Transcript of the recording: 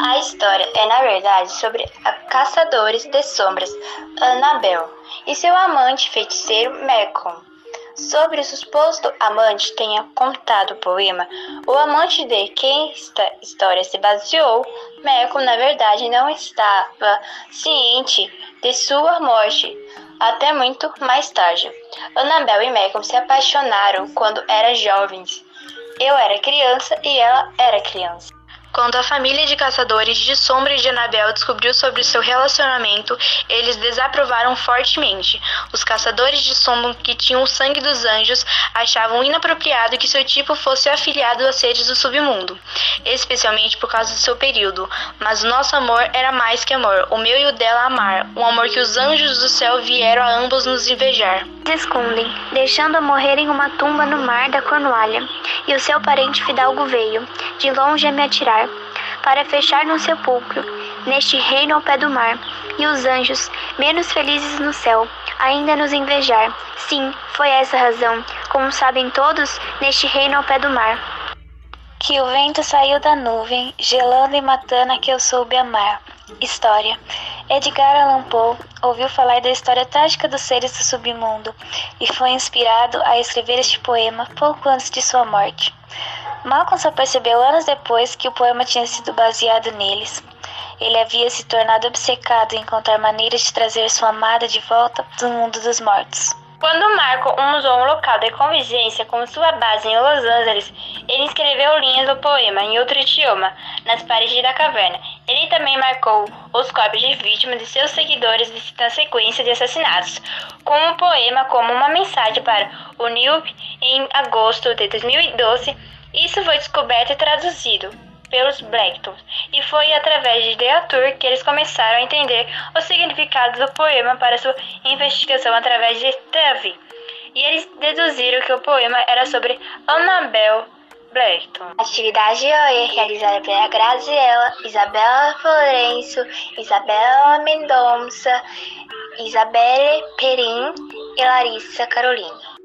A história é, na verdade, sobre a caçadores de sombras Annabel e seu amante feiticeiro Malcolm. Sobre o suposto amante tenha contado o poema, o amante de quem esta história se baseou, Malcolm na verdade não estava ciente de sua morte até muito mais tarde. Annabel e Malcolm se apaixonaram quando eram jovens. Eu era criança e ela era criança. Quando a família de caçadores de sombra de Anabel descobriu sobre seu relacionamento, eles desaprovaram fortemente. Os caçadores de sombra que tinham o sangue dos anjos achavam inapropriado que seu tipo fosse afiliado a seres do submundo, especialmente por causa do seu período. Mas o nosso amor era mais que amor, o meu e o dela amar, um amor que os anjos do céu vieram a ambos nos invejar. Escondem, deixando-a morrer em uma tumba no mar da Cornualha, e o seu parente fidalgo veio, de longe a me atirar para fechar no sepulcro, neste reino ao pé do mar, e os anjos, menos felizes no céu, ainda nos invejar. Sim, foi essa a razão, como sabem todos, neste reino ao pé do mar. Que o vento saiu da nuvem, gelando e matando a que eu soube amar. História. Edgar Allan Poe ouviu falar da história trágica dos seres do submundo e foi inspirado a escrever este poema pouco antes de sua morte. Malcolm só percebeu anos depois que o poema tinha sido baseado neles. Ele havia se tornado obcecado em encontrar maneiras de trazer sua amada de volta do mundo dos mortos. Quando Malcolm usou um local de convivência como sua base em Los Angeles, ele escreveu linhas do poema em outro idioma, nas paredes da caverna. Ele também marcou os corpos de vítimas e seus seguidores na sequência de assassinatos, com o poema como uma mensagem para o New em agosto de 2012 isso foi descoberto e traduzido pelos Blacktons, e foi através de Arthur que eles começaram a entender o significado do poema para sua investigação através de Steve. E eles deduziram que o poema era sobre Annabel Blackton. Atividade é realizada pela Graziela, Isabela Florencio, Isabela Mendonça, Isabelle Perim e Larissa Carolina.